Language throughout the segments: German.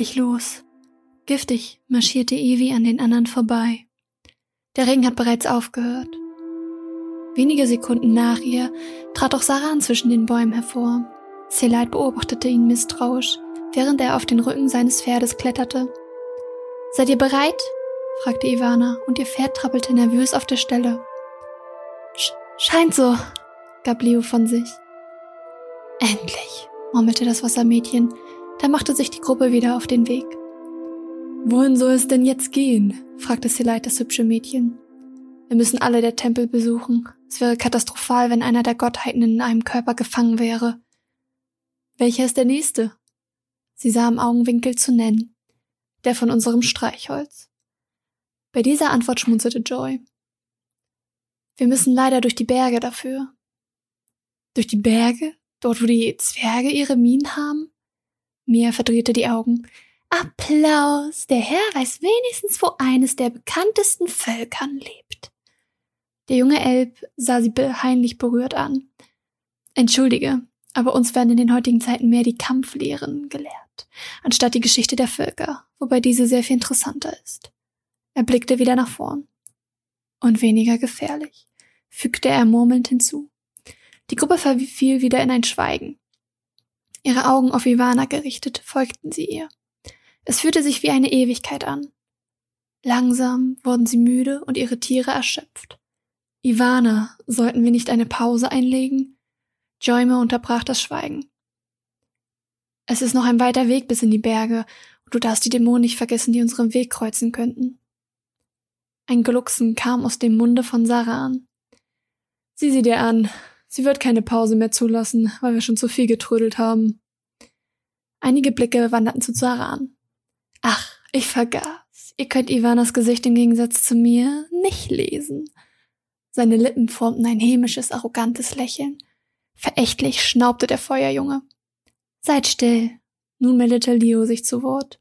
Endlich los? Giftig marschierte Evie an den anderen vorbei. Der Regen hat bereits aufgehört. Wenige Sekunden nach ihr trat auch Saran zwischen den Bäumen hervor. Selite beobachtete ihn misstrauisch, während er auf den Rücken seines Pferdes kletterte. Seid ihr bereit? fragte Ivana, und ihr Pferd trappelte nervös auf der Stelle. Sch scheint so, gab Leo von sich. Endlich, murmelte das Wassermädchen, da machte sich die Gruppe wieder auf den Weg. Wohin soll es denn jetzt gehen? fragte Selite das hübsche Mädchen. Wir müssen alle der Tempel besuchen. Es wäre katastrophal, wenn einer der Gottheiten in einem Körper gefangen wäre. Welcher ist der nächste? Sie sah im Augenwinkel zu nennen. Der von unserem Streichholz. Bei dieser Antwort schmunzelte Joy. Wir müssen leider durch die Berge dafür. Durch die Berge? Dort, wo die Zwerge ihre Minen haben? Mia verdrehte die Augen. Applaus! Der Herr weiß wenigstens, wo eines der bekanntesten Völkern lebt. Der junge Elb sah sie peinlich berührt an. Entschuldige, aber uns werden in den heutigen Zeiten mehr die Kampflehren gelehrt, anstatt die Geschichte der Völker, wobei diese sehr viel interessanter ist. Er blickte wieder nach vorn. Und weniger gefährlich, fügte er murmelnd hinzu. Die Gruppe verfiel wieder in ein Schweigen. Ihre Augen auf Ivana gerichtet, folgten sie ihr. Es fühlte sich wie eine Ewigkeit an. Langsam wurden sie müde und ihre Tiere erschöpft. Ivana, sollten wir nicht eine Pause einlegen? Joyme unterbrach das Schweigen. Es ist noch ein weiter Weg bis in die Berge, und du darfst die Dämonen nicht vergessen, die unseren Weg kreuzen könnten. Ein Glucksen kam aus dem Munde von Saran. Sieh sie dir an. Sie wird keine Pause mehr zulassen, weil wir schon zu viel getrödelt haben. Einige Blicke wanderten zu Saran. Ach, ich vergaß. Ihr könnt Ivanas Gesicht im Gegensatz zu mir nicht lesen. Seine Lippen formten ein hämisches, arrogantes Lächeln. Verächtlich schnaubte der Feuerjunge. Seid still. Nun meldete Leo sich zu Wort.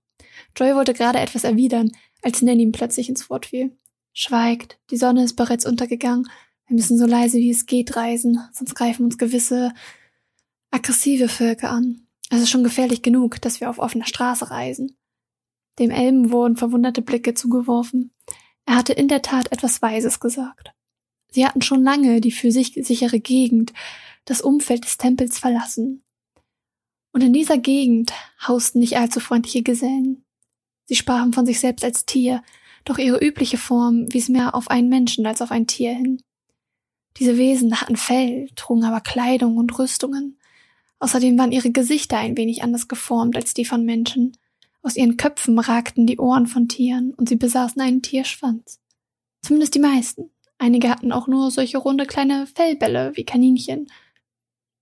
Joy wollte gerade etwas erwidern, als Nanny ihm plötzlich ins Wort fiel. Schweigt, die Sonne ist bereits untergegangen. Wir müssen so leise wie es geht reisen, sonst greifen uns gewisse aggressive Völker an. Es ist schon gefährlich genug, dass wir auf offener Straße reisen. Dem Elben wurden verwunderte Blicke zugeworfen. Er hatte in der Tat etwas Weises gesagt. Sie hatten schon lange die für sich sichere Gegend, das Umfeld des Tempels verlassen. Und in dieser Gegend hausten nicht allzu freundliche Gesellen. Sie sprachen von sich selbst als Tier, doch ihre übliche Form wies mehr auf einen Menschen als auf ein Tier hin. Diese Wesen hatten Fell, trugen aber Kleidung und Rüstungen. Außerdem waren ihre Gesichter ein wenig anders geformt als die von Menschen. Aus ihren Köpfen ragten die Ohren von Tieren und sie besaßen einen Tierschwanz. Zumindest die meisten. Einige hatten auch nur solche runde kleine Fellbälle wie Kaninchen.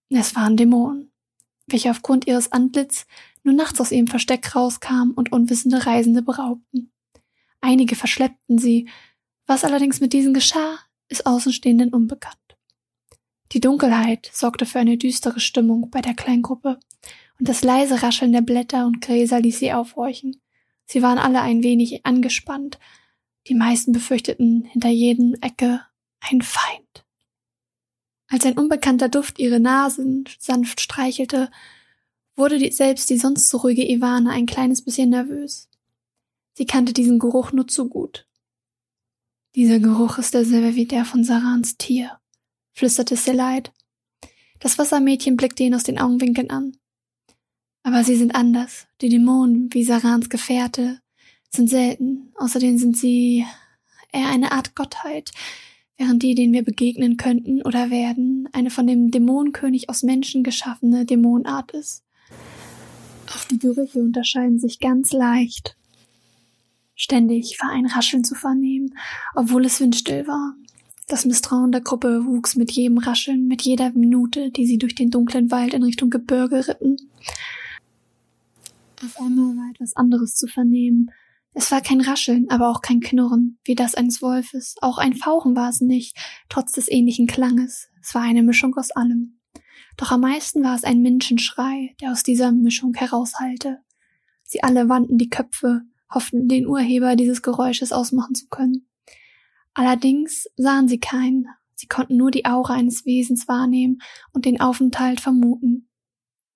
Es waren Dämonen, welche aufgrund ihres Antlitz nur nachts aus ihrem Versteck rauskamen und unwissende Reisende beraubten. Einige verschleppten sie. Was allerdings mit diesen geschah, ist Außenstehenden unbekannt. Die Dunkelheit sorgte für eine düstere Stimmung bei der Kleingruppe, und das leise Rascheln der Blätter und Gräser ließ sie aufhorchen. Sie waren alle ein wenig angespannt, die meisten befürchteten hinter jedem Ecke ein Feind. Als ein unbekannter Duft ihre Nasen sanft streichelte, wurde die, selbst die sonst so ruhige Ivana ein kleines bisschen nervös. Sie kannte diesen Geruch nur zu gut. Dieser Geruch ist derselbe wie der von Sarans Tier, flüsterte Selide. Das Wassermädchen blickte ihn aus den Augenwinkeln an. Aber sie sind anders. Die Dämonen, wie Sarans Gefährte, sind selten. Außerdem sind sie eher eine Art Gottheit, während die, denen wir begegnen könnten oder werden, eine von dem Dämonenkönig aus Menschen geschaffene Dämonenart ist. Auch die Gerüche unterscheiden sich ganz leicht. Ständig war ein Rascheln zu vernehmen, obwohl es windstill war. Das Misstrauen der Gruppe wuchs mit jedem Rascheln, mit jeder Minute, die sie durch den dunklen Wald in Richtung Gebirge ritten. Auf einmal war etwas anderes zu vernehmen, es war kein Rascheln, aber auch kein Knurren, wie das eines Wolfes. Auch ein Fauchen war es nicht, trotz des ähnlichen Klanges. Es war eine Mischung aus allem. Doch am meisten war es ein Menschenschrei, der aus dieser Mischung heraushallte. Sie alle wandten die Köpfe, hofften, den Urheber dieses Geräusches ausmachen zu können. Allerdings sahen sie keinen. Sie konnten nur die Aura eines Wesens wahrnehmen und den Aufenthalt vermuten.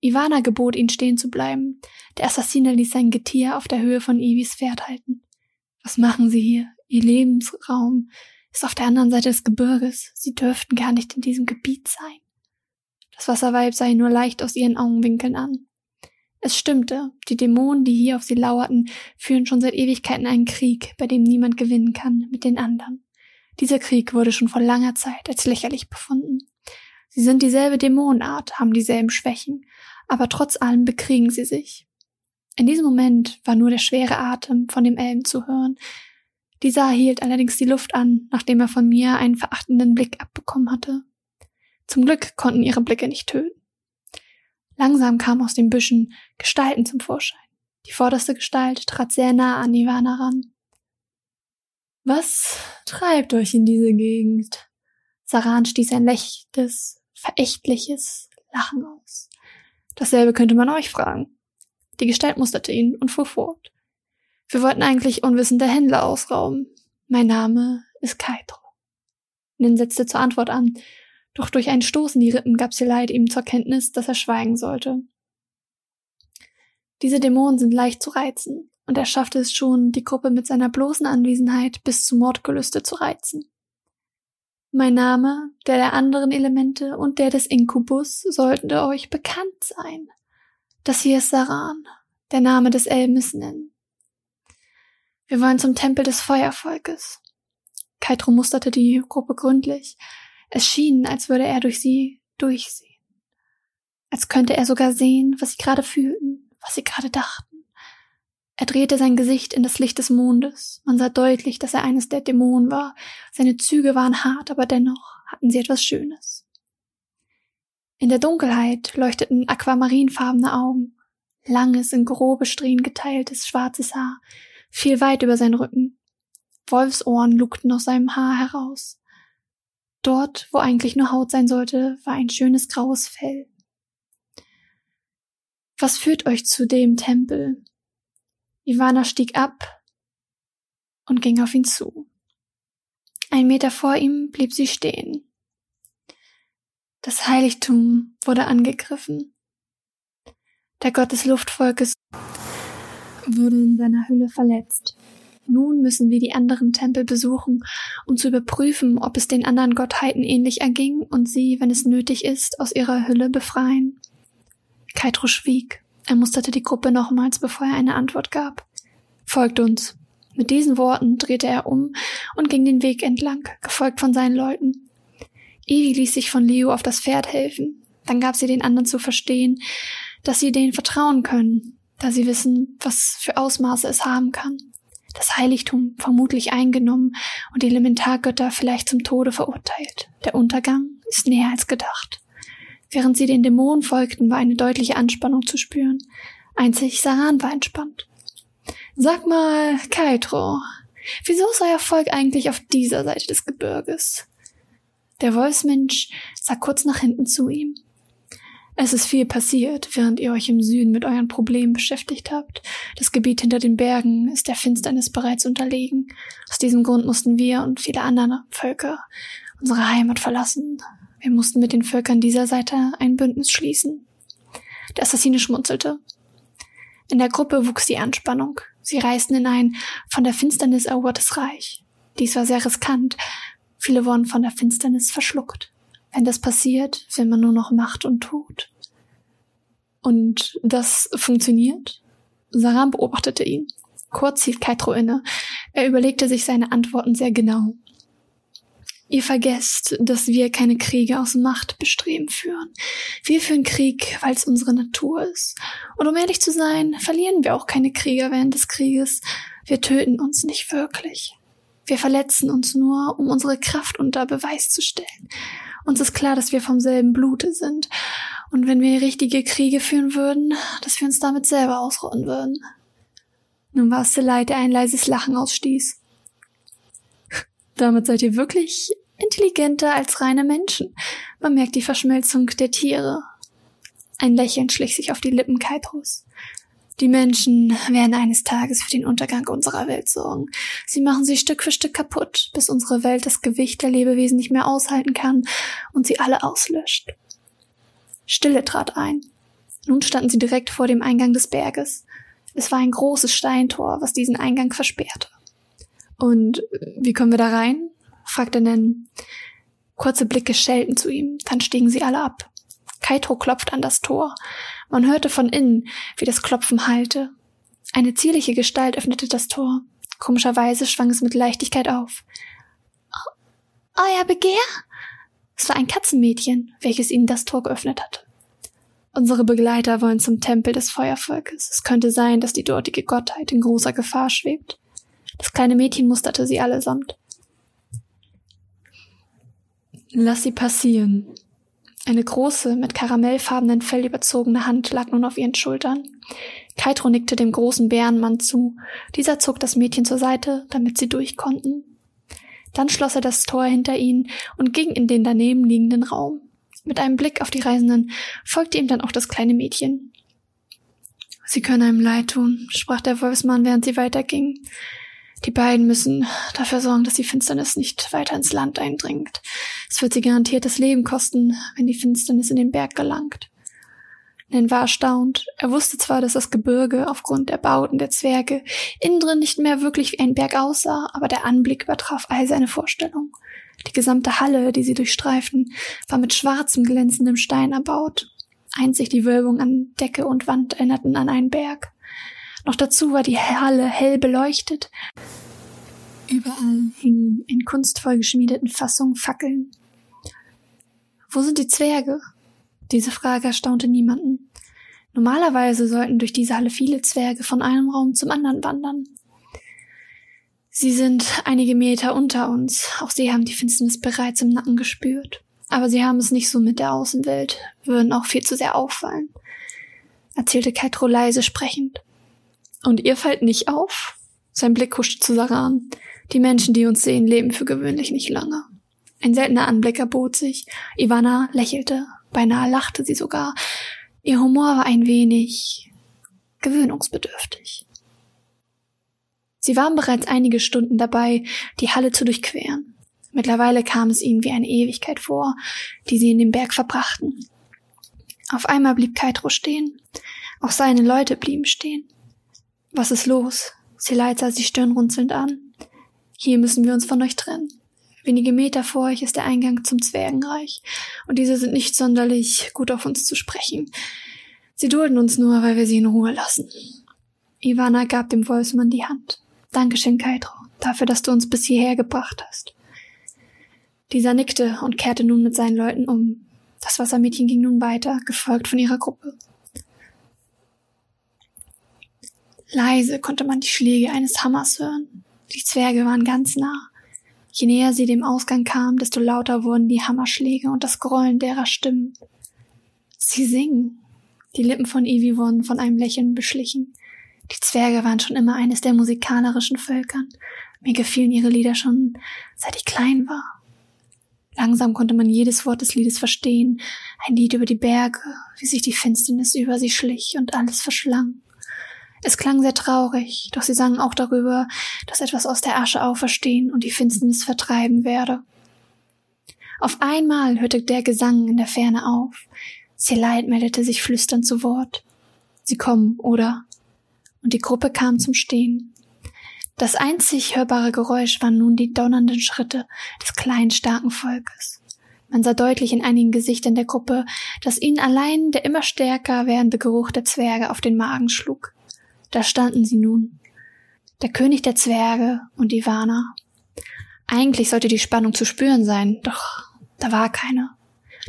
Ivana gebot, ihn stehen zu bleiben. Der Assassine ließ sein Getier auf der Höhe von Ivis Pferd halten. Was machen Sie hier? Ihr Lebensraum ist auf der anderen Seite des Gebirges. Sie dürften gar nicht in diesem Gebiet sein. Das Wasserweib sah ihn nur leicht aus ihren Augenwinkeln an. Es stimmte, die Dämonen, die hier auf sie lauerten, führen schon seit Ewigkeiten einen Krieg, bei dem niemand gewinnen kann mit den anderen. Dieser Krieg wurde schon vor langer Zeit als lächerlich befunden. Sie sind dieselbe Dämonenart, haben dieselben Schwächen, aber trotz allem bekriegen sie sich. In diesem Moment war nur der schwere Atem von dem Elben zu hören. Dieser hielt allerdings die Luft an, nachdem er von mir einen verachtenden Blick abbekommen hatte. Zum Glück konnten ihre Blicke nicht töten. Langsam kamen aus den Büschen Gestalten zum Vorschein. Die vorderste Gestalt trat sehr nah an Ivana ran. Was treibt euch in diese Gegend? Saran stieß ein lächelndes, verächtliches Lachen aus. Dasselbe könnte man euch fragen. Die Gestalt musterte ihn und fuhr fort. Wir wollten eigentlich unwissende Händler ausrauben. Mein Name ist Kaitro. Nin setzte zur Antwort an, doch durch ein Stoß in die Rippen gab sie Leid ihm zur Kenntnis, dass er schweigen sollte. Diese Dämonen sind leicht zu reizen, und er schaffte es schon, die Gruppe mit seiner bloßen Anwesenheit bis zu Mordgelüste zu reizen. Mein Name, der der anderen Elemente und der des Inkubus sollten euch bekannt sein. Das hier ist Saran, der Name des Nen. Wir wollen zum Tempel des Feuervolkes. Kaitro musterte die Gruppe gründlich. Es schien, als würde er durch sie durchsehen. Als könnte er sogar sehen, was sie gerade fühlten, was sie gerade dachten. Er drehte sein Gesicht in das Licht des Mondes. Man sah deutlich, dass er eines der Dämonen war. Seine Züge waren hart, aber dennoch hatten sie etwas Schönes. In der Dunkelheit leuchteten aquamarinfarbene Augen. Langes, in grobe Strähnen geteiltes, schwarzes Haar fiel weit über seinen Rücken. Wolfsohren lugten aus seinem Haar heraus. Dort, wo eigentlich nur Haut sein sollte, war ein schönes graues Fell. Was führt euch zu dem Tempel? Ivana stieg ab und ging auf ihn zu. Ein Meter vor ihm blieb sie stehen. Das Heiligtum wurde angegriffen. Der Gott des Luftvolkes wurde in seiner Hülle verletzt. Nun müssen wir die anderen Tempel besuchen, um zu überprüfen, ob es den anderen Gottheiten ähnlich erging und sie, wenn es nötig ist, aus ihrer Hülle befreien. Kaitro schwieg. Er musterte die Gruppe nochmals, bevor er eine Antwort gab. Folgt uns. Mit diesen Worten drehte er um und ging den Weg entlang, gefolgt von seinen Leuten. Evi ließ sich von Leo auf das Pferd helfen. Dann gab sie den anderen zu verstehen, dass sie denen vertrauen können, da sie wissen, was für Ausmaße es haben kann. Das Heiligtum vermutlich eingenommen und die Elementargötter vielleicht zum Tode verurteilt. Der Untergang ist näher als gedacht. Während sie den Dämonen folgten, war eine deutliche Anspannung zu spüren. Einzig Saran war entspannt. Sag mal, Kaitro, wieso ist euer Volk eigentlich auf dieser Seite des Gebirges? Der Wolfsmensch sah kurz nach hinten zu ihm. Es ist viel passiert, während ihr euch im Süden mit euren Problemen beschäftigt habt. Das Gebiet hinter den Bergen ist der Finsternis bereits unterlegen. Aus diesem Grund mussten wir und viele andere Völker unsere Heimat verlassen. Wir mussten mit den Völkern dieser Seite ein Bündnis schließen. Der Assassine schmunzelte. In der Gruppe wuchs die Anspannung. Sie reisten in ein von der Finsternis erobertes Reich. Dies war sehr riskant. Viele wurden von der Finsternis verschluckt. Wenn das passiert, will man nur noch Macht und Tod. Und das funktioniert? Saram beobachtete ihn. Kurz hielt Kaitro inne. Er überlegte sich seine Antworten sehr genau. Ihr vergesst, dass wir keine Kriege aus Machtbestreben führen. Wir führen Krieg, weil es unsere Natur ist. Und um ehrlich zu sein, verlieren wir auch keine Krieger während des Krieges. Wir töten uns nicht wirklich. Wir verletzen uns nur, um unsere Kraft unter Beweis zu stellen. Uns ist klar, dass wir vom selben Blute sind. Und wenn wir richtige Kriege führen würden, dass wir uns damit selber ausrotten würden. Nun war es Leid, der ein leises Lachen ausstieß. Damit seid ihr wirklich intelligenter als reine Menschen. Man merkt die Verschmelzung der Tiere. Ein Lächeln schlich sich auf die Lippen Kaitros. Die Menschen werden eines Tages für den Untergang unserer Welt sorgen. Sie machen sie Stück für Stück kaputt, bis unsere Welt das Gewicht der Lebewesen nicht mehr aushalten kann und sie alle auslöscht. Stille trat ein. Nun standen sie direkt vor dem Eingang des Berges. Es war ein großes Steintor, was diesen Eingang versperrte. Und wie kommen wir da rein? Fragte Nen. Kurze Blicke schellten zu ihm, dann stiegen sie alle ab. Kaito klopft an das Tor. Man hörte von innen, wie das Klopfen hallte. Eine zierliche Gestalt öffnete das Tor. Komischerweise schwang es mit Leichtigkeit auf. Euer Begehr? Es war ein Katzenmädchen, welches ihnen das Tor geöffnet hatte. Unsere Begleiter wollen zum Tempel des Feuervolkes. Es könnte sein, dass die dortige Gottheit in großer Gefahr schwebt. Das kleine Mädchen musterte sie allesamt. Lass sie passieren. Eine große, mit karamellfarbenen Fell überzogene Hand lag nun auf ihren Schultern. Kaitro nickte dem großen Bärenmann zu. Dieser zog das Mädchen zur Seite, damit sie durch konnten. Dann schloss er das Tor hinter ihnen und ging in den daneben liegenden Raum. Mit einem Blick auf die Reisenden folgte ihm dann auch das kleine Mädchen. Sie können einem leid tun, sprach der Wolfsmann, während sie weiterging. Die beiden müssen dafür sorgen, dass die Finsternis nicht weiter ins Land eindringt. Es wird sie garantiert das Leben kosten, wenn die Finsternis in den Berg gelangt. Nen war erstaunt. Er wusste zwar, dass das Gebirge aufgrund der Bauten der Zwerge innen drin nicht mehr wirklich wie ein Berg aussah, aber der Anblick übertraf all seine Vorstellungen. Die gesamte Halle, die sie durchstreiften, war mit schwarzem, glänzendem Stein erbaut. Einzig die Wölbung an Decke und Wand erinnerten an einen Berg. Noch dazu war die Halle hell beleuchtet. Überall hingen in kunstvoll geschmiedeten Fassungen Fackeln. Wo sind die Zwerge? Diese Frage erstaunte niemanden. Normalerweise sollten durch diese Halle viele Zwerge von einem Raum zum anderen wandern. Sie sind einige Meter unter uns. Auch sie haben die Finsternis bereits im Nacken gespürt. Aber sie haben es nicht so mit der Außenwelt, würden auch viel zu sehr auffallen, erzählte Kaitro leise sprechend. Und ihr fallt nicht auf? Sein Blick huschte zu Saran. Die Menschen, die uns sehen, leben für gewöhnlich nicht lange. Ein seltener Anblick erbot sich. Ivana lächelte, beinahe lachte sie sogar. Ihr Humor war ein wenig gewöhnungsbedürftig. Sie waren bereits einige Stunden dabei, die Halle zu durchqueren. Mittlerweile kam es ihnen wie eine Ewigkeit vor, die sie in dem Berg verbrachten. Auf einmal blieb Kaitro stehen. Auch seine Leute blieben stehen. Was ist los? Seleit sah sie stirnrunzelnd an. Hier müssen wir uns von euch trennen. Wenige Meter vor euch ist der Eingang zum Zwergenreich, und diese sind nicht sonderlich gut auf uns zu sprechen. Sie dulden uns nur, weil wir sie in Ruhe lassen. Ivana gab dem Wolfsmann die Hand. Dankeschön, Kaitro, dafür, dass du uns bis hierher gebracht hast. Dieser nickte und kehrte nun mit seinen Leuten um. Das Wassermädchen ging nun weiter, gefolgt von ihrer Gruppe. Leise konnte man die Schläge eines Hammers hören. Die Zwerge waren ganz nah. Je näher sie dem Ausgang kamen, desto lauter wurden die Hammerschläge und das Grollen derer Stimmen. Sie singen. Die Lippen von Ivy wurden von einem Lächeln beschlichen. Die Zwerge waren schon immer eines der musikanischen Völkern. Mir gefielen ihre Lieder schon, seit ich klein war. Langsam konnte man jedes Wort des Liedes verstehen. Ein Lied über die Berge, wie sich die Finsternis über sie schlich und alles verschlang. Es klang sehr traurig, doch sie sangen auch darüber, dass etwas aus der Asche auferstehen und die Finsternis vertreiben werde. Auf einmal hörte der Gesang in der Ferne auf. Seleit meldete sich flüsternd zu Wort. Sie kommen, oder? und die Gruppe kam zum Stehen. Das einzig hörbare Geräusch waren nun die donnernden Schritte des kleinen, starken Volkes. Man sah deutlich in einigen Gesichtern der Gruppe, dass ihnen allein der immer stärker werdende Geruch der Zwerge auf den Magen schlug. Da standen sie nun. Der König der Zwerge und Ivana. Eigentlich sollte die Spannung zu spüren sein, doch da war keine.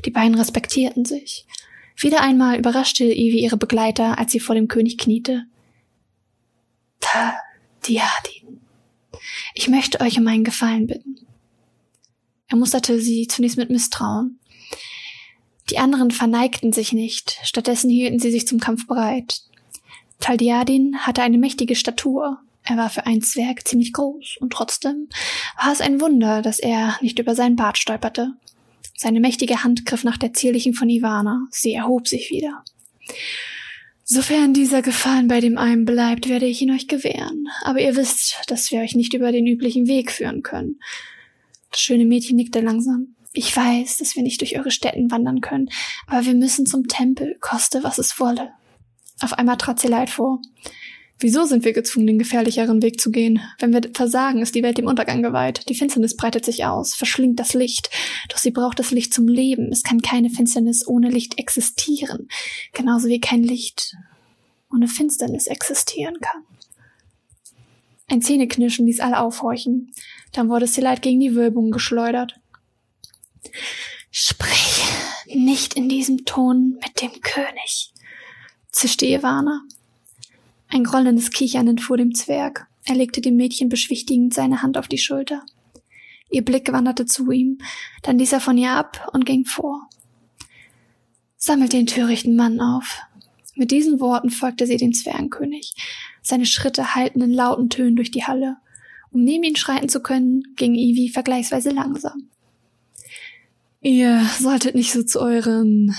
Die beiden respektierten sich. Wieder einmal überraschte Ivy ihre Begleiter, als sie vor dem König kniete. Diadin. Ich möchte euch um einen Gefallen bitten. Er musterte sie zunächst mit Misstrauen. Die anderen verneigten sich nicht, stattdessen hielten sie sich zum Kampf bereit. Taldiadin hatte eine mächtige Statur. Er war für einen Zwerg ziemlich groß, und trotzdem war es ein Wunder, dass er nicht über seinen Bart stolperte. Seine mächtige Hand griff nach der zierlichen von Ivana. Sie erhob sich wieder. Sofern dieser Gefallen bei dem einen bleibt, werde ich ihn euch gewähren. Aber ihr wisst, dass wir euch nicht über den üblichen Weg führen können. Das schöne Mädchen nickte langsam. Ich weiß, dass wir nicht durch eure Städten wandern können, aber wir müssen zum Tempel, koste was es wolle. Auf einmal trat sie leid vor. Wieso sind wir gezwungen, den gefährlicheren Weg zu gehen? Wenn wir versagen, ist die Welt dem Untergang geweiht. Die Finsternis breitet sich aus, verschlingt das Licht. Doch sie braucht das Licht zum Leben. Es kann keine Finsternis ohne Licht existieren. Genauso wie kein Licht ohne Finsternis existieren kann. Ein Zähneknirschen ließ alle aufhorchen. Dann wurde Silite gegen die Wölbung geschleudert. Sprich nicht in diesem Ton mit dem König, zischte Ivana. Ein grollendes Kichern entfuhr dem Zwerg. Er legte dem Mädchen beschwichtigend seine Hand auf die Schulter. Ihr Blick wanderte zu ihm, dann ließ er von ihr ab und ging vor. Sammelt den törichten Mann auf. Mit diesen Worten folgte sie dem Zwergenkönig. Seine Schritte hallten in lauten Tönen durch die Halle. Um neben ihn schreiten zu können, ging Ivy vergleichsweise langsam. Ihr solltet nicht so zu euren...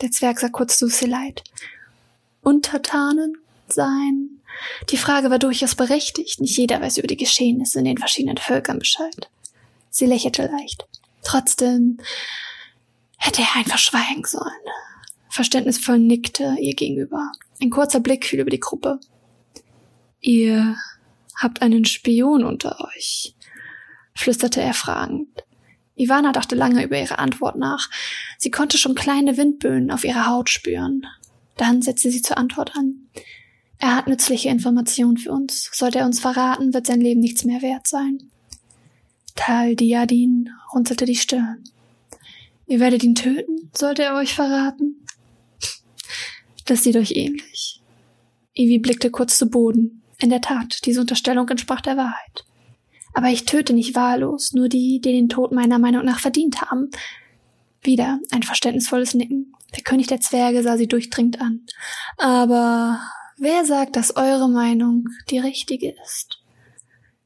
Der Zwerg sah kurz zu Seleit. Untertanen? sein? Die Frage war durchaus berechtigt. Nicht jeder weiß über die Geschehnisse in den verschiedenen Völkern Bescheid. Sie lächelte leicht. Trotzdem hätte er einfach schweigen sollen. Verständnisvoll nickte ihr gegenüber. Ein kurzer Blick fiel über die Gruppe. Ihr habt einen Spion unter euch, flüsterte er fragend. Ivana dachte lange über ihre Antwort nach. Sie konnte schon kleine Windböen auf ihrer Haut spüren. Dann setzte sie zur Antwort an. Er hat nützliche Informationen für uns. Sollte er uns verraten, wird sein Leben nichts mehr wert sein. Tal Diadin runzelte die Stirn. Ihr werdet ihn töten, sollte er euch verraten? Das sieht euch ähnlich. Ivy blickte kurz zu Boden. In der Tat, diese Unterstellung entsprach der Wahrheit. Aber ich töte nicht wahllos, nur die, die den Tod meiner Meinung nach verdient haben. Wieder ein verständnisvolles Nicken. Der König der Zwerge sah sie durchdringend an. Aber Wer sagt, dass eure Meinung die richtige ist?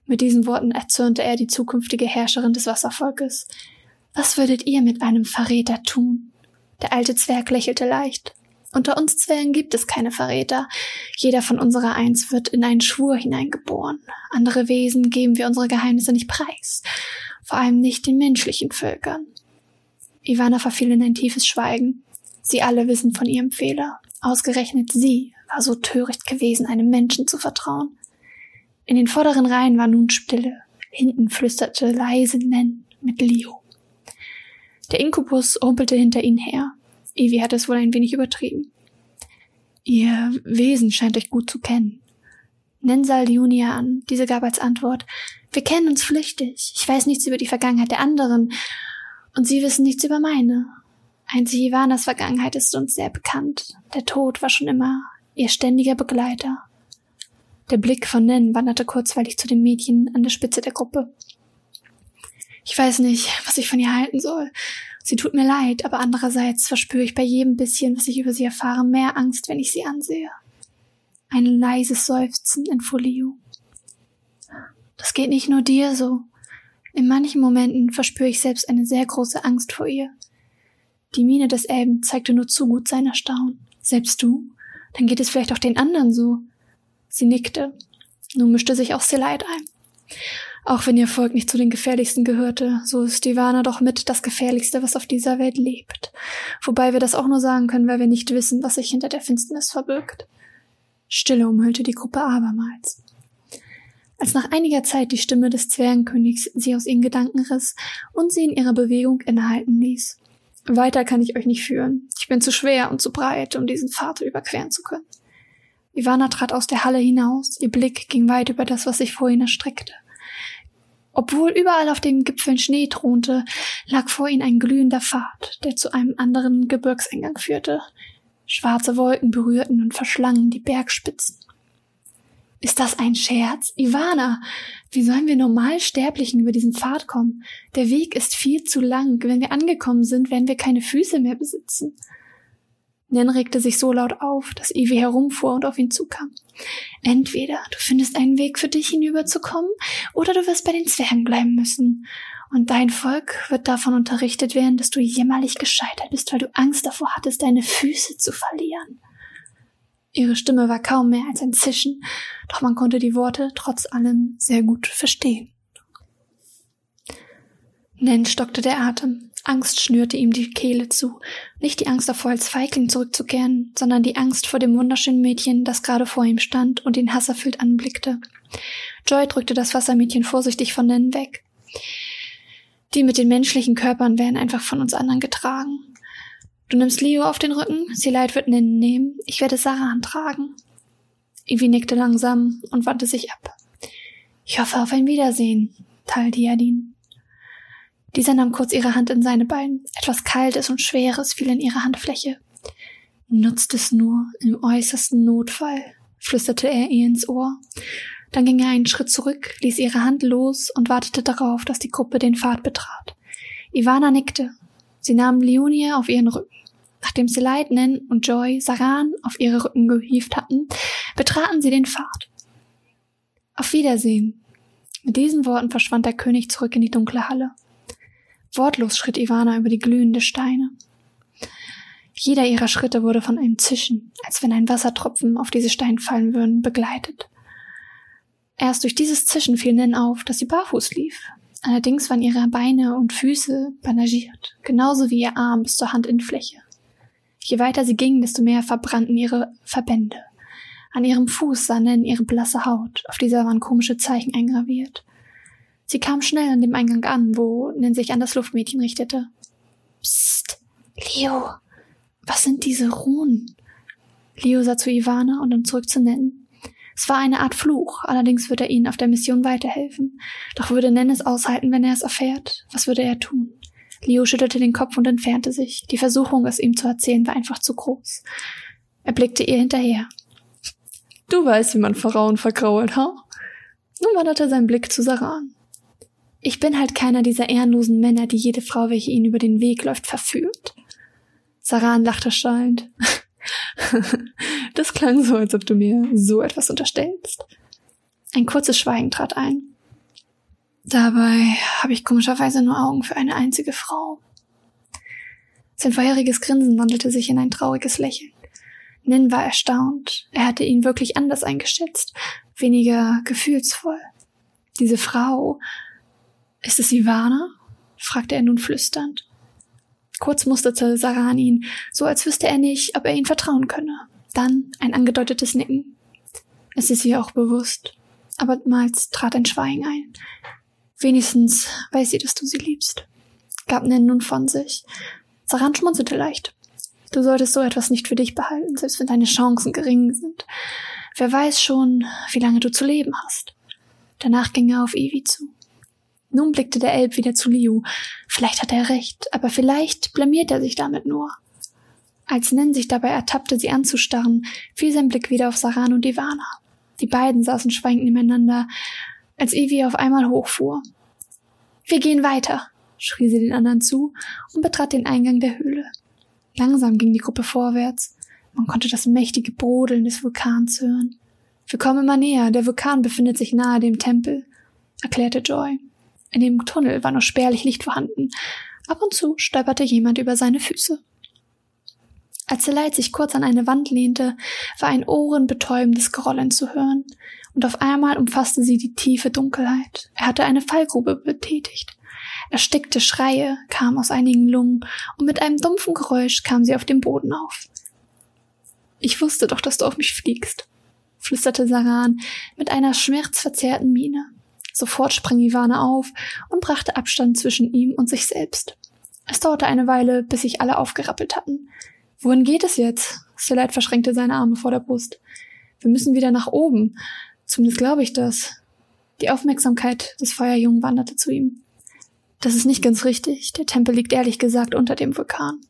Mit diesen Worten erzürnte er die zukünftige Herrscherin des Wasservolkes. Was würdet ihr mit einem Verräter tun? Der alte Zwerg lächelte leicht. Unter uns Zwergen gibt es keine Verräter. Jeder von unserer Eins wird in einen Schwur hineingeboren. Andere Wesen geben wir unsere Geheimnisse nicht preis. Vor allem nicht den menschlichen Völkern. Ivana verfiel in ein tiefes Schweigen. Sie alle wissen von ihrem Fehler. Ausgerechnet sie war so töricht gewesen, einem Menschen zu vertrauen. In den vorderen Reihen war nun Stille. Hinten flüsterte leise Nen mit Leo. Der Inkubus rumpelte hinter ihnen her. Evie hatte es wohl ein wenig übertrieben. Ihr Wesen scheint euch gut zu kennen. Nen sah Liunia an. Diese gab als Antwort, wir kennen uns flüchtig. Ich weiß nichts über die Vergangenheit der anderen. Und sie wissen nichts über meine. Einzig Ivanas Vergangenheit ist uns sehr bekannt. Der Tod war schon immer ihr ständiger Begleiter. Der Blick von Nen wanderte kurzweilig zu dem Mädchen an der Spitze der Gruppe. Ich weiß nicht, was ich von ihr halten soll. Sie tut mir leid, aber andererseits verspüre ich bei jedem bisschen, was ich über sie erfahre, mehr Angst, wenn ich sie ansehe. Ein leises Seufzen in Folio. Das geht nicht nur dir so. In manchen Momenten verspüre ich selbst eine sehr große Angst vor ihr. Die Miene des Elben zeigte nur zu gut sein Erstaunen. Selbst du? Dann geht es vielleicht auch den anderen so. Sie nickte. Nun mischte sich auch Selite ein. Auch wenn ihr Volk nicht zu den gefährlichsten gehörte, so ist Ivana doch mit das gefährlichste, was auf dieser Welt lebt. Wobei wir das auch nur sagen können, weil wir nicht wissen, was sich hinter der Finsternis verbirgt. Stille umhüllte die Gruppe abermals. Als nach einiger Zeit die Stimme des Zwergenkönigs sie aus ihren Gedanken riss und sie in ihrer Bewegung innehalten ließ. Weiter kann ich euch nicht führen. Ich bin zu schwer und zu breit, um diesen Pfad überqueren zu können. Ivana trat aus der Halle hinaus. Ihr Blick ging weit über das, was sich vor ihnen erstreckte. Obwohl überall auf den Gipfeln Schnee thronte, lag vor ihnen ein glühender Pfad, der zu einem anderen Gebirgseingang führte. Schwarze Wolken berührten und verschlangen die Bergspitzen. Ist das ein Scherz? Ivana, wie sollen wir Normalsterblichen über diesen Pfad kommen? Der Weg ist viel zu lang. Wenn wir angekommen sind, werden wir keine Füße mehr besitzen. Nen regte sich so laut auf, dass Ivy herumfuhr und auf ihn zukam. Entweder du findest einen Weg für dich hinüberzukommen, oder du wirst bei den Zwergen bleiben müssen. Und dein Volk wird davon unterrichtet werden, dass du jämmerlich gescheitert bist, weil du Angst davor hattest, deine Füße zu verlieren. Ihre Stimme war kaum mehr als ein Zischen, doch man konnte die Worte trotz allem sehr gut verstehen. Nen stockte der Atem. Angst schnürte ihm die Kehle zu. Nicht die Angst davor, als Feigling zurückzukehren, sondern die Angst vor dem wunderschönen Mädchen, das gerade vor ihm stand und ihn hasserfüllt anblickte. Joy drückte das Wassermädchen vorsichtig von Nen weg. Die mit den menschlichen Körpern werden einfach von uns anderen getragen. Du nimmst Leo auf den Rücken, sie leid wird Nen nehmen, ich werde Sarah antragen. Ivy nickte langsam und wandte sich ab. Ich hoffe auf ein Wiedersehen, Tal Diadin. Dieser nahm kurz ihre Hand in seine beiden. Etwas Kaltes und Schweres fiel in ihre Handfläche. Nutzt es nur im äußersten Notfall, flüsterte er ihr ins Ohr. Dann ging er einen Schritt zurück, ließ ihre Hand los und wartete darauf, dass die Gruppe den Pfad betrat. Ivana nickte. Sie nahm Leonie auf ihren Rücken. Nachdem sie Leitnen und Joy Saran auf ihre Rücken gehievt hatten, betraten sie den Pfad. Auf Wiedersehen. Mit diesen Worten verschwand der König zurück in die dunkle Halle. Wortlos schritt Ivana über die glühende Steine. Jeder ihrer Schritte wurde von einem Zischen, als wenn ein Wassertropfen auf diese Steine fallen würden, begleitet. Erst durch dieses Zischen fiel Nen auf, dass sie barfuß lief. Allerdings waren ihre Beine und Füße bandagiert, genauso wie ihr Arm bis zur Handinnenfläche. Je weiter sie ging, desto mehr verbrannten ihre Verbände. An ihrem Fuß sah Nen ihre blasse Haut, auf dieser waren komische Zeichen eingraviert. Sie kam schnell an dem Eingang an, wo Nen sich an das Luftmädchen richtete. Psst, Leo, was sind diese Runen? Leo sah zu Ivana und dann zurück zu Nen. Es war eine Art Fluch, allerdings würde er ihnen auf der Mission weiterhelfen. Doch würde Nen es aushalten, wenn er es erfährt? Was würde er tun? Leo schüttelte den Kopf und entfernte sich. Die Versuchung, es ihm zu erzählen, war einfach zu groß. Er blickte ihr hinterher. Du weißt, wie man Frauen vergrault, ha? Nun wanderte sein Blick zu Saran. Ich bin halt keiner dieser ehrenlosen Männer, die jede Frau, welche ihnen über den Weg läuft, verführt. Saran lachte schallend. das klang so, als ob du mir so etwas unterstellst. Ein kurzes Schweigen trat ein. Dabei habe ich komischerweise nur Augen für eine einzige Frau. Sein vorheriges Grinsen wandelte sich in ein trauriges Lächeln. Nin war erstaunt. Er hatte ihn wirklich anders eingeschätzt, weniger gefühlsvoll. Diese Frau ist es Ivana? fragte er nun flüsternd. Kurz musterte Saran ihn, so als wüsste er nicht, ob er ihn vertrauen könne. Dann ein angedeutetes Nicken. Es ist ihr auch bewusst. Abermals trat ein Schweigen ein. Wenigstens weiß sie, dass du sie liebst. Gab Nen nun von sich. Saran schmunzelte leicht. Du solltest so etwas nicht für dich behalten, selbst wenn deine Chancen gering sind. Wer weiß schon, wie lange du zu leben hast. Danach ging er auf Evie zu. Nun blickte der Elb wieder zu Liu. Vielleicht hat er recht, aber vielleicht blamiert er sich damit nur. Als Nen sich dabei ertappte, sie anzustarren, fiel sein Blick wieder auf Saran und Ivana. Die beiden saßen schweigend nebeneinander, als Evie auf einmal hochfuhr. Wir gehen weiter, schrie sie den anderen zu und betrat den Eingang der Höhle. Langsam ging die Gruppe vorwärts. Man konnte das mächtige Brodeln des Vulkans hören. Wir kommen immer näher, der Vulkan befindet sich nahe dem Tempel, erklärte Joy. In dem Tunnel war nur spärlich Licht vorhanden. Ab und zu stolperte jemand über seine Füße. Als Seleit sich kurz an eine Wand lehnte, war ein ohrenbetäubendes Grollen zu hören, und auf einmal umfasste sie die tiefe Dunkelheit. Er hatte eine Fallgrube betätigt. Erstickte Schreie kamen aus einigen Lungen, und mit einem dumpfen Geräusch kam sie auf dem Boden auf. Ich wusste doch, dass du auf mich fliegst, flüsterte Saran mit einer schmerzverzerrten Miene. Sofort sprang Ivana auf und brachte Abstand zwischen ihm und sich selbst. Es dauerte eine Weile, bis sich alle aufgerappelt hatten. Wohin geht es jetzt? Stelite verschränkte seine Arme vor der Brust. Wir müssen wieder nach oben. Zumindest glaube ich das. Die Aufmerksamkeit des Feuerjungen wanderte zu ihm. Das ist nicht ganz richtig. Der Tempel liegt ehrlich gesagt unter dem Vulkan.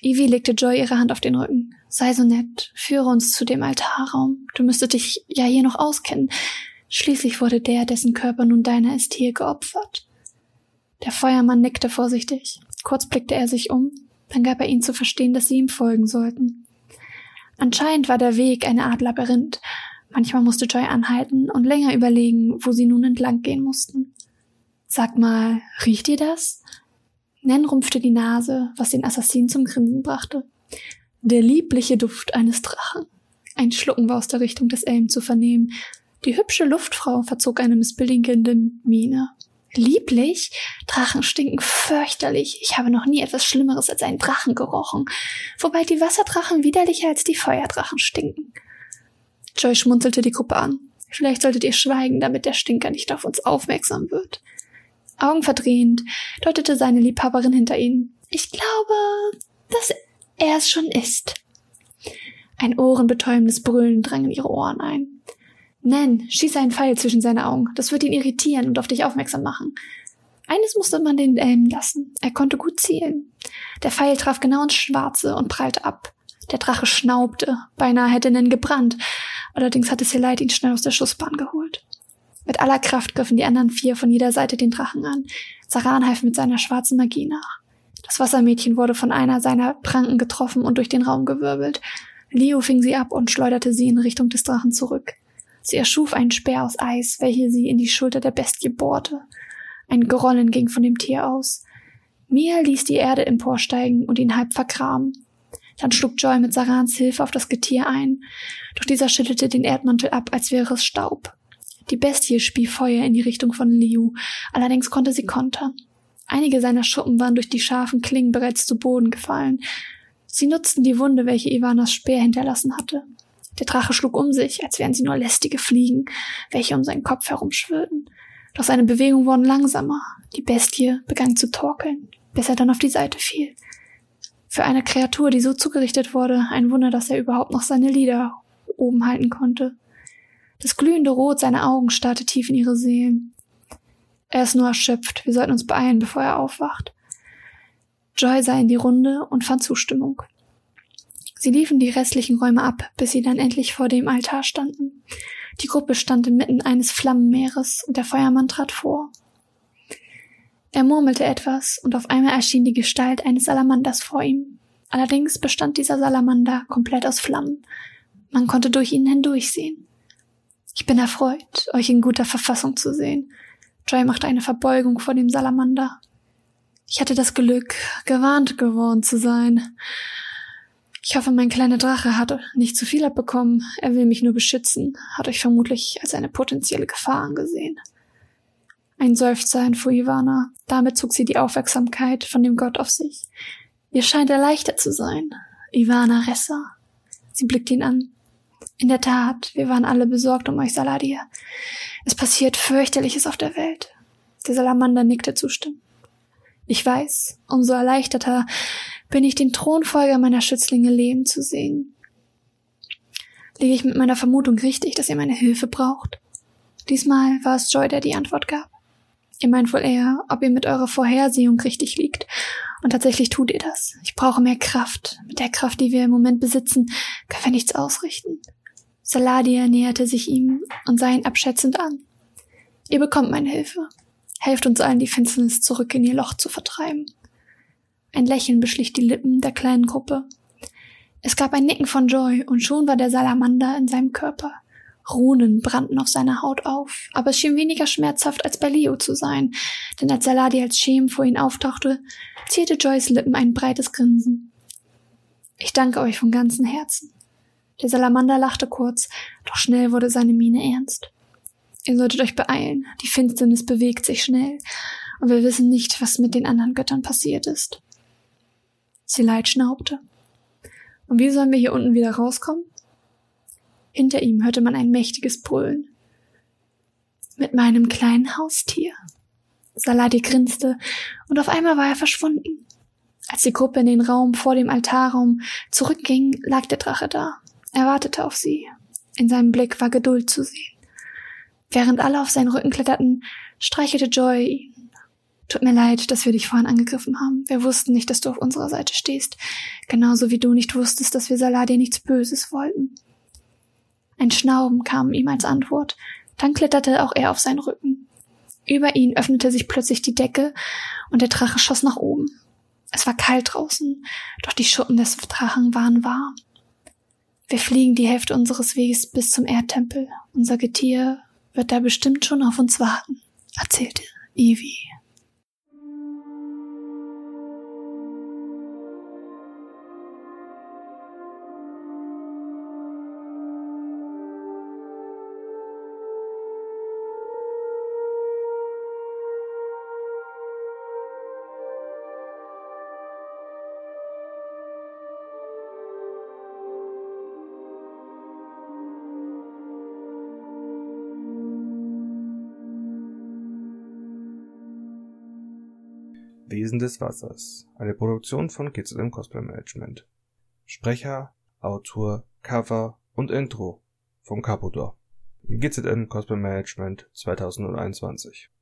Ivy legte Joy ihre Hand auf den Rücken. Sei so nett, führe uns zu dem Altarraum. Du müsstest dich ja hier noch auskennen. Schließlich wurde der, dessen Körper nun deiner ist, hier geopfert. Der Feuermann nickte vorsichtig. Kurz blickte er sich um, dann gab er ihnen zu verstehen, dass sie ihm folgen sollten. Anscheinend war der Weg eine Art Labyrinth. Manchmal musste Joy anhalten und länger überlegen, wo sie nun entlang gehen mussten. Sag mal, riecht ihr das? Nen rumpfte die Nase, was den Assassinen zum Grinsen brachte. Der liebliche Duft eines Drachen. Ein Schlucken war aus der Richtung des Elm zu vernehmen, die hübsche Luftfrau verzog eine missbilligende Miene. Lieblich? Drachen stinken fürchterlich. Ich habe noch nie etwas Schlimmeres als einen Drachen gerochen. Wobei die Wasserdrachen widerlicher als die Feuerdrachen stinken. Joy schmunzelte die Gruppe an. Vielleicht solltet ihr schweigen, damit der Stinker nicht auf uns aufmerksam wird. Augenverdrehend deutete seine Liebhaberin hinter ihnen. Ich glaube, dass er es schon ist. Ein ohrenbetäubendes Brüllen drang in ihre Ohren ein. Nen, schieß einen Pfeil zwischen seine Augen. Das wird ihn irritieren und auf dich aufmerksam machen. Eines musste man den Elm lassen. Er konnte gut zielen. Der Pfeil traf genau ins Schwarze und prallte ab. Der Drache schnaubte. Beinahe hätte Nen gebrannt. Allerdings hatte Selite ihn schnell aus der Schussbahn geholt. Mit aller Kraft griffen die anderen vier von jeder Seite den Drachen an. Saran half mit seiner schwarzen Magie nach. Das Wassermädchen wurde von einer seiner Pranken getroffen und durch den Raum gewirbelt. Leo fing sie ab und schleuderte sie in Richtung des Drachen zurück. Sie erschuf einen Speer aus Eis, welche sie in die Schulter der Bestie bohrte. Ein Grollen ging von dem Tier aus. Mia ließ die Erde emporsteigen und ihn halb vergraben. Dann schlug Joy mit Sarans Hilfe auf das Getier ein, doch dieser schüttelte den Erdmantel ab, als wäre es Staub. Die Bestie spie Feuer in die Richtung von Liu, allerdings konnte sie kontern. Einige seiner Schuppen waren durch die scharfen Klingen bereits zu Boden gefallen. Sie nutzten die Wunde, welche Ivanas Speer hinterlassen hatte. Der Drache schlug um sich, als wären sie nur lästige Fliegen, welche um seinen Kopf herumschwirrten. Doch seine Bewegungen wurden langsamer. Die Bestie begann zu torkeln, bis er dann auf die Seite fiel. Für eine Kreatur, die so zugerichtet wurde, ein Wunder, dass er überhaupt noch seine Lider oben halten konnte. Das glühende Rot seiner Augen starrte tief in ihre Seelen. Er ist nur erschöpft. Wir sollten uns beeilen, bevor er aufwacht. Joy sah in die Runde und fand Zustimmung. Sie liefen die restlichen Räume ab, bis sie dann endlich vor dem Altar standen. Die Gruppe stand inmitten eines Flammenmeeres und der Feuermann trat vor. Er murmelte etwas und auf einmal erschien die Gestalt eines Salamanders vor ihm. Allerdings bestand dieser Salamander komplett aus Flammen. Man konnte durch ihn hindurchsehen. Ich bin erfreut, euch in guter Verfassung zu sehen. Joy machte eine Verbeugung vor dem Salamander. Ich hatte das Glück, gewarnt geworden zu sein. Ich hoffe, mein kleiner Drache hat nicht zu viel abbekommen. Er will mich nur beschützen, hat euch vermutlich als eine potenzielle Gefahr angesehen. Ein Seufzer entfuhr Ivana. Damit zog sie die Aufmerksamkeit von dem Gott auf sich. Ihr scheint erleichtert zu sein. Ivana Ressa. Sie blickte ihn an. In der Tat, wir waren alle besorgt um euch, Saladia. Es passiert fürchterliches auf der Welt. Der Salamander nickte zustimmend. Ich weiß, umso erleichterter bin ich den Thronfolger meiner Schützlinge leben zu sehen. Liege ich mit meiner Vermutung richtig, dass ihr meine Hilfe braucht? Diesmal war es Joy, der die Antwort gab. Ihr meint wohl eher, ob ihr mit eurer Vorhersehung richtig liegt. Und tatsächlich tut ihr das. Ich brauche mehr Kraft. Mit der Kraft, die wir im Moment besitzen, können wir nichts ausrichten. Saladia näherte sich ihm und sah ihn abschätzend an. Ihr bekommt meine Hilfe. Helft uns allen, die Finsternis zurück in ihr Loch zu vertreiben. Ein Lächeln beschlich die Lippen der kleinen Gruppe. Es gab ein Nicken von Joy und schon war der Salamander in seinem Körper. Runen brannten auf seiner Haut auf, aber es schien weniger schmerzhaft als bei Leo zu sein, denn als Saladi als Schem vor ihn auftauchte, zierte Joys Lippen ein breites Grinsen. Ich danke euch von ganzem Herzen. Der Salamander lachte kurz, doch schnell wurde seine Miene ernst. Ihr solltet euch beeilen, die Finsternis bewegt sich schnell, und wir wissen nicht, was mit den anderen Göttern passiert ist. Seleit schnaubte. Und wie sollen wir hier unten wieder rauskommen? Hinter ihm hörte man ein mächtiges Brüllen. Mit meinem kleinen Haustier. Saladi grinste, und auf einmal war er verschwunden. Als die Gruppe in den Raum vor dem Altarraum zurückging, lag der Drache da. Er wartete auf sie. In seinem Blick war Geduld zu sehen. Während alle auf seinen Rücken kletterten, streichelte Joy ihn. Tut mir leid, dass wir dich vorhin angegriffen haben. Wir wussten nicht, dass du auf unserer Seite stehst. Genauso wie du nicht wusstest, dass wir Saladin nichts Böses wollten. Ein Schnauben kam ihm als Antwort. Dann kletterte auch er auf seinen Rücken. Über ihn öffnete sich plötzlich die Decke und der Drache schoss nach oben. Es war kalt draußen, doch die Schuppen des Drachen waren warm. Wir fliegen die Hälfte unseres Weges bis zum Erdtempel. Unser Getier wird da bestimmt schon auf uns warten, erzählte Ivy. Wesen des Wassers. Eine Produktion von GZM Cosplay Management. Sprecher, Autor, Cover und Intro von Capodor. GZM Cosplay Management 2021